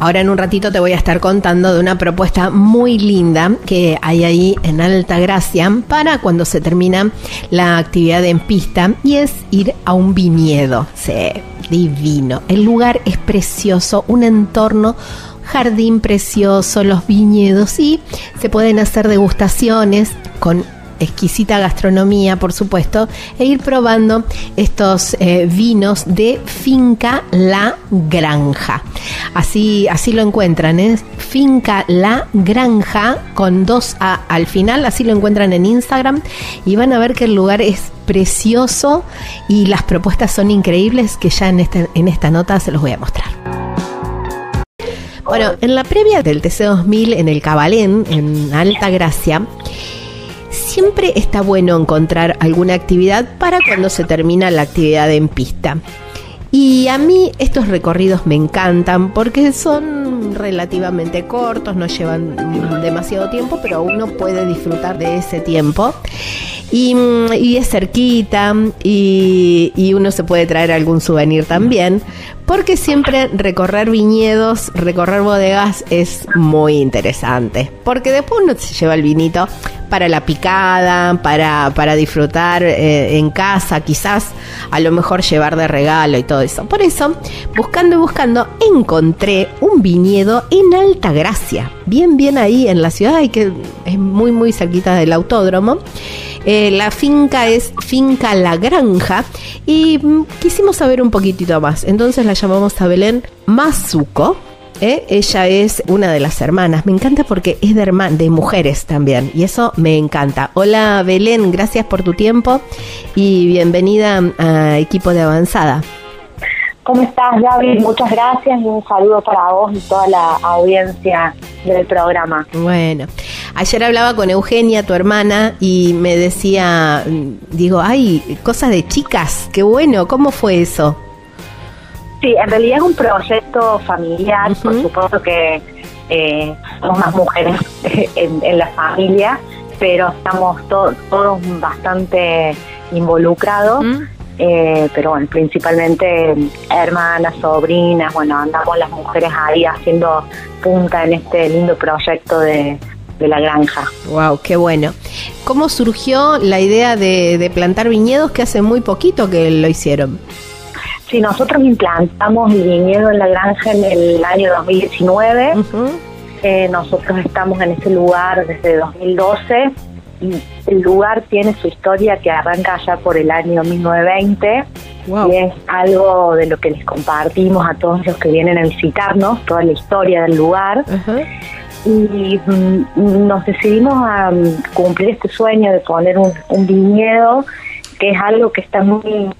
Ahora en un ratito te voy a estar contando de una propuesta muy linda que hay ahí en Alta Gracia para cuando se termina la actividad en pista y es ir a un viñedo. Sí, divino. El lugar es precioso, un entorno jardín precioso, los viñedos y se pueden hacer degustaciones con exquisita gastronomía, por supuesto, e ir probando estos eh, vinos de Finca La Granja. Así, así lo encuentran, ¿eh? Finca La Granja con dos A al final, así lo encuentran en Instagram y van a ver que el lugar es precioso y las propuestas son increíbles que ya en, este, en esta nota se los voy a mostrar. Bueno, en la previa del TC2000 en el Cabalén, en Alta Gracia, siempre está bueno encontrar alguna actividad para cuando se termina la actividad en pista. Y a mí estos recorridos me encantan porque son relativamente cortos, no llevan demasiado tiempo, pero uno puede disfrutar de ese tiempo. Y, es cerquita y, y, uno se puede traer algún souvenir también, porque siempre recorrer viñedos, recorrer bodegas es muy interesante, porque después uno se lleva el vinito para la picada, para, para disfrutar eh, en casa, quizás a lo mejor llevar de regalo y todo eso. Por eso, buscando y buscando, encontré un viñedo en Alta Gracia, bien, bien ahí en la ciudad, y que es muy, muy cerquita del autódromo. Eh, la finca es Finca La Granja y mm, quisimos saber un poquitito más. Entonces la llamamos a Belén Mazuco ¿eh? Ella es una de las hermanas. Me encanta porque es de, de mujeres también. Y eso me encanta. Hola Belén, gracias por tu tiempo y bienvenida a Equipo de Avanzada. ¿Cómo estás, Gaby? Muchas gracias y un saludo para vos y toda la audiencia del programa. Bueno, ayer hablaba con Eugenia, tu hermana, y me decía, digo, ay, cosas de chicas, qué bueno, ¿cómo fue eso? Sí, en realidad es un proyecto familiar, por supuesto que eh, somos más mujeres en, la familia, pero estamos todos bastante involucrados. Eh, pero bueno, principalmente hermanas, sobrinas, bueno, andamos las mujeres ahí haciendo punta en este lindo proyecto de, la granja. Wow, qué bueno. ¿Cómo surgió la idea de, de plantar viñedos que hace muy poquito que lo hicieron? Sí, nosotros implantamos el viñedo en la granja en el año 2019. Eh, nosotros estamos en ese lugar desde 2012 y el lugar tiene su historia que arranca allá por el año 1920 y es algo de lo que les compartimos a todos los que vienen a visitarnos, toda la historia del lugar. Y mm, nos decidimos a mm, cumplir este sueño de poner un, un viñedo, que es algo que está muy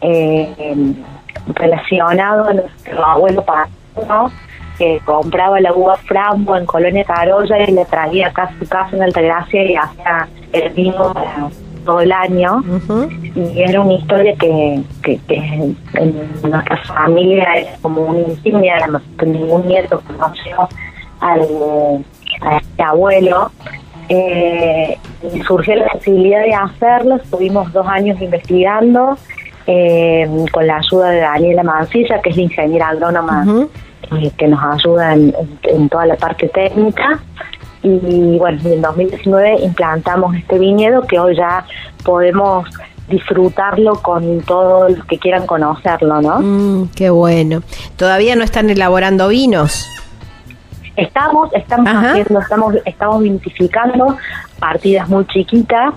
eh, relacionado a nuestro abuelo paterno, que compraba la uva Frambo en Colonia Carolla y le traía acá a su casa en Altagracia y hacía el vino todo el año. Y era una historia que, que, en nuestra familia es como una insignia, ningún nieto conoció al, a este abuelo. Eh, surgió la posibilidad de hacerlo, estuvimos dos años investigando eh, con la ayuda de Daniela Mancilla, que es la ingeniera agrónoma eh, que nos ayuda en, toda la parte técnica. Y bueno, en 2019 implantamos este viñedo que hoy ya podemos disfrutarlo con todos los que quieran conocerlo, ¿no? Mm, qué bueno. ¿Todavía no están elaborando vinos? Estamos, estamos haciendo, estamos, estamos vinificando partidas muy chiquitas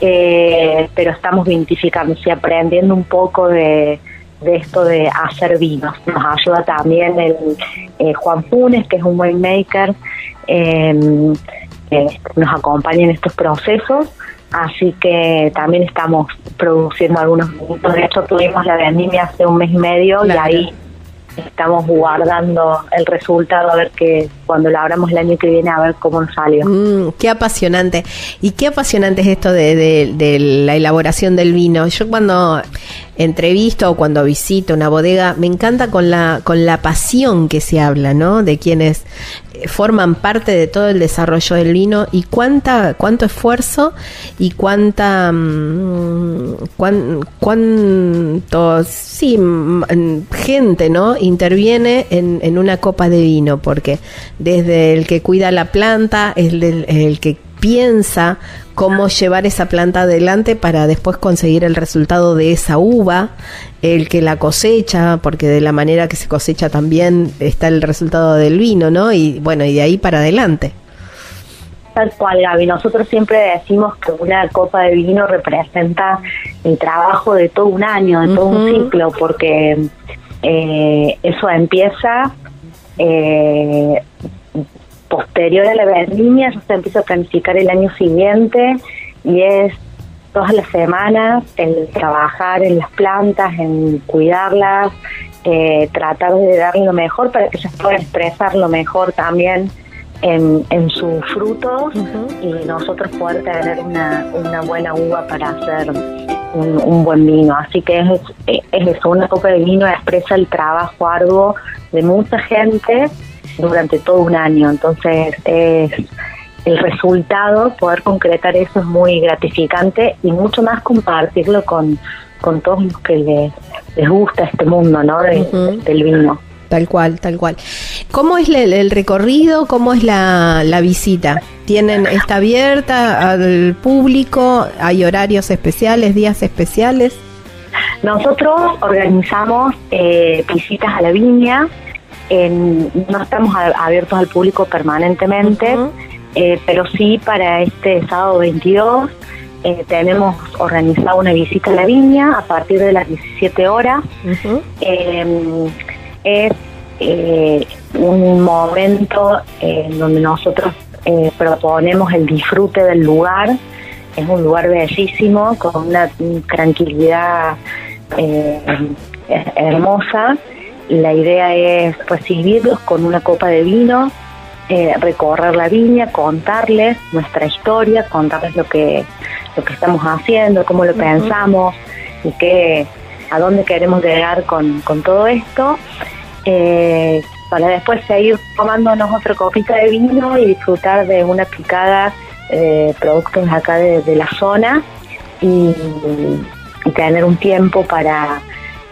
eh, pero estamos identificando y aprendiendo un poco de, esto de hacer vinos. Nos ayuda también el eh, Juan Funes, que es un winemaker, eh, que nos acompaña en estos procesos. Así que también estamos produciendo algunos vinos. De hecho, tuvimos la vendimia hace un mes y medio y ahí estamos guardando el resultado a ver que cuando lo abramos el año que viene a ver cómo nos salió. Mm, qué apasionante. Y qué apasionante es esto de, la elaboración del vino. Yo cuando entrevisto o cuando visito una bodega, me encanta con la, con la pasión que se habla, ¿no? De quienes eh, forman parte de todo el desarrollo del vino y cuánta, cuánto esfuerzo y cuánta, mm, cuán, cuánto, sí, gente, ¿no? Interviene en, en, una copa de vino, porque desde el que cuida la planta, el, el, el que piensa cómo llevar esa planta adelante para después conseguir el resultado de esa uva, el que la cosecha, porque de la manera que se cosecha también está el resultado del vino, ¿no? Y bueno, y de ahí para adelante. Tal cual, Gaby. Nosotros siempre decimos que una copa de vino representa el trabajo de todo un año, de todo un ciclo, porque eh, eso empieza eh, posterior a la vendimia, ya se empieza a planificar el año siguiente y es todas las semanas el trabajar en las plantas, en cuidarlas, eh, tratar de darle lo mejor para que ellas puedan expresar lo mejor también en, en sus frutos y nosotros poder tener una, una buena uva para hacer un, buen vino. Así que es, es eso, una copa de vino expresa el trabajo arduo de mucha gente durante todo un año. Entonces, es el resultado, poder concretar eso es muy gratificante y mucho más compartirlo con, con todos los que les, les gusta este mundo ¿no? del vino. Tal cual, tal cual. ¿Cómo es el, recorrido? ¿Cómo es la, la, visita? ¿Tienen, está abierta al público? ¿Hay horarios especiales, días especiales? Nosotros organizamos eh, visitas a la viña, no estamos abiertos al público permanentemente, eh, pero sí para este sábado 22 eh, tenemos organizado una visita a la viña a partir de las 17 horas. Em, es eh, un momento en donde nosotros proponemos el disfrute del lugar. Es un lugar bellísimo, con una tranquilidad hermosa la idea es recibirlos con una copa de vino, eh, recorrer la viña, contarles nuestra historia, contarles lo que lo que estamos haciendo, cómo lo pensamos y qué, a dónde queremos llegar con, todo esto, eh, para después seguir tomándonos otra copita de vino y disfrutar de una picada eh, productos acá de, la zona y tener un tiempo para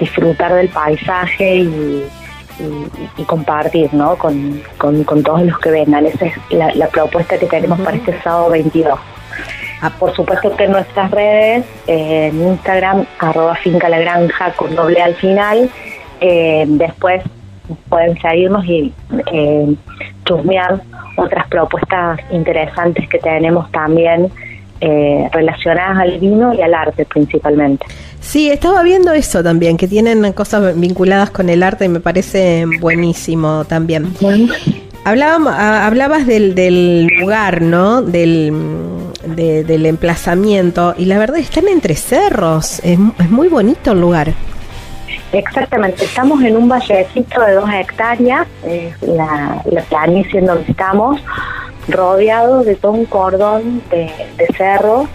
disfrutar del paisaje y, compartir ¿no? Con, todos los que vengan. Esa es la, propuesta que tenemos para este sábado 22. Ah, por supuesto que en nuestras redes, en Instagram, arroba finca la granja con doble al final, eh, después pueden seguirnos y eh, chusmear otras propuestas interesantes que tenemos también eh, relacionadas al vino y al arte principalmente. Sí, estaba viendo eso también, que tienen cosas vinculadas con el arte y me parece buenísimo también. Hablábamos, hablabas del, del lugar, ¿no? Del, del emplazamiento y la verdad están entre cerros, es, es muy bonito el lugar. Exactamente, estamos en un vallecito de dos hectáreas, la, la planicie en donde estamos, rodeado de todo un cordón de, cerro,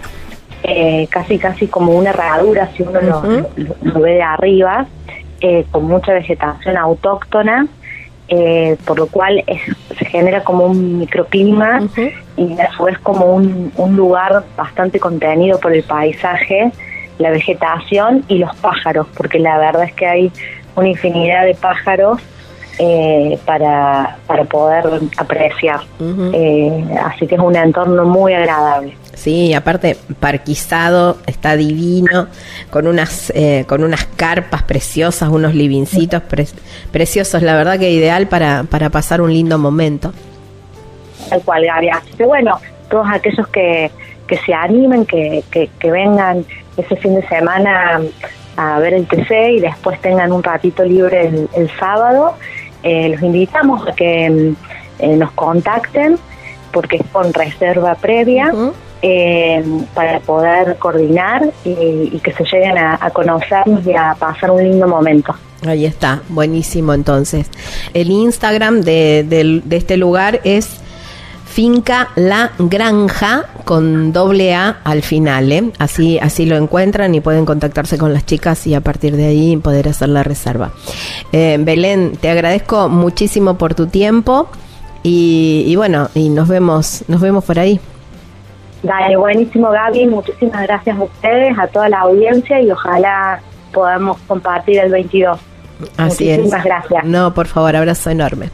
eh, casi casi como una herradura si uno lo, ve de arriba, eh, con mucha vegetación autóctona, eh, por lo cual se genera como un microclima y a su vez como un, un lugar bastante contenido por el paisaje, la vegetación y los pájaros, porque la verdad es que hay una infinidad de pájaros eh, para, para poder apreciar. Eh, así que es un entorno muy agradable. Sí, aparte parquizado, está divino, con unas eh, con unas carpas preciosas, unos livincitos preciosos, la verdad que ideal para, para pasar un lindo momento. Tal cual, Gaby. Así que bueno, todos aquellos que, que se animen, que, que, que vengan ese fin de semana a ver el TC y después tengan un ratito libre el, el sábado, eh, los invitamos a que mm, eh, nos contacten porque es con reserva previa eh, para poder coordinar y, que se lleguen a, conocernos y a pasar un lindo momento. Ahí está, buenísimo entonces. El Instagram de, de este lugar es Finca La Granja con doble A al final, ¿eh? Así, así lo encuentran y pueden contactarse con las chicas y a partir de ahí poder hacer la reserva. Eh, Belén, te agradezco muchísimo por tu tiempo y, y bueno, y nos vemos, nos vemos por ahí. Dale, buenísimo Gaby, muchísimas gracias a ustedes, a toda la audiencia y ojalá podamos compartir el 22. Así muchísimas gracias. No, por favor, abrazo enorme.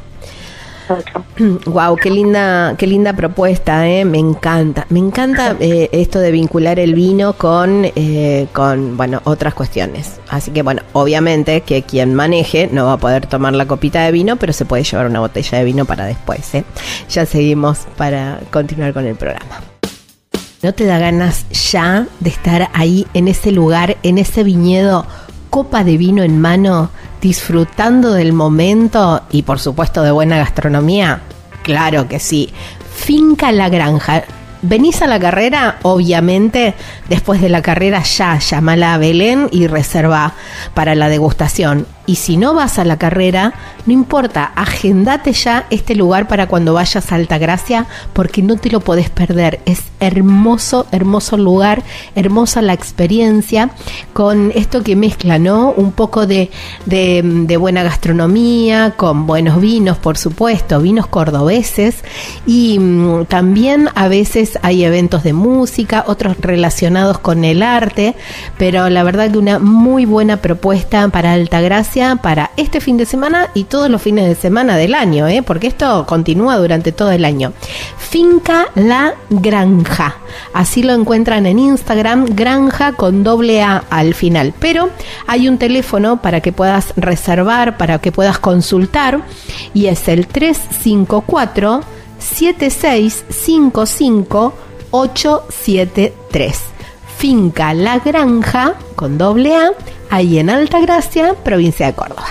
Wow, qué linda, qué linda propuesta, ¿eh? me encanta, me encanta eh, esto de vincular el vino con, eh, con, bueno, otras cuestiones. Así que bueno, obviamente que quien maneje no va a poder tomar la copita de vino, pero se puede llevar una botella de vino para después. ¿eh? Ya seguimos para continuar con el programa. ¿No te da ganas ya de estar ahí en ese lugar, en ese viñedo, copa de vino en mano, disfrutando del momento y por supuesto de buena gastronomía? Claro que sí. Finca La Granja. Venís a la carrera, obviamente, después de la carrera ya llamala a Belén y reserva para la degustación. Y si no vas a la carrera, no importa, agendate ya este lugar para cuando vayas a Altagracia, porque no te lo podés perder. Es hermoso, hermoso lugar, hermosa la experiencia, con esto que mezcla, ¿no? Un poco de, buena gastronomía, con buenos vinos, por supuesto, vinos cordobeses, y mm, también a veces hay eventos de música, otros relacionados con el arte, pero la verdad que una muy buena propuesta para Altagracia para este fin de semana y todos los fines de semana del año, ¿eh? porque esto continúa durante todo el año. Finca La Granja. Así lo encuentran en Instagram, granja con doble A al final. Pero hay un teléfono para que puedas reservar, para que puedas consultar, y es el 354 7655 873. Finca La Granja con doble A ahí en Altagracia, provincia de Córdoba.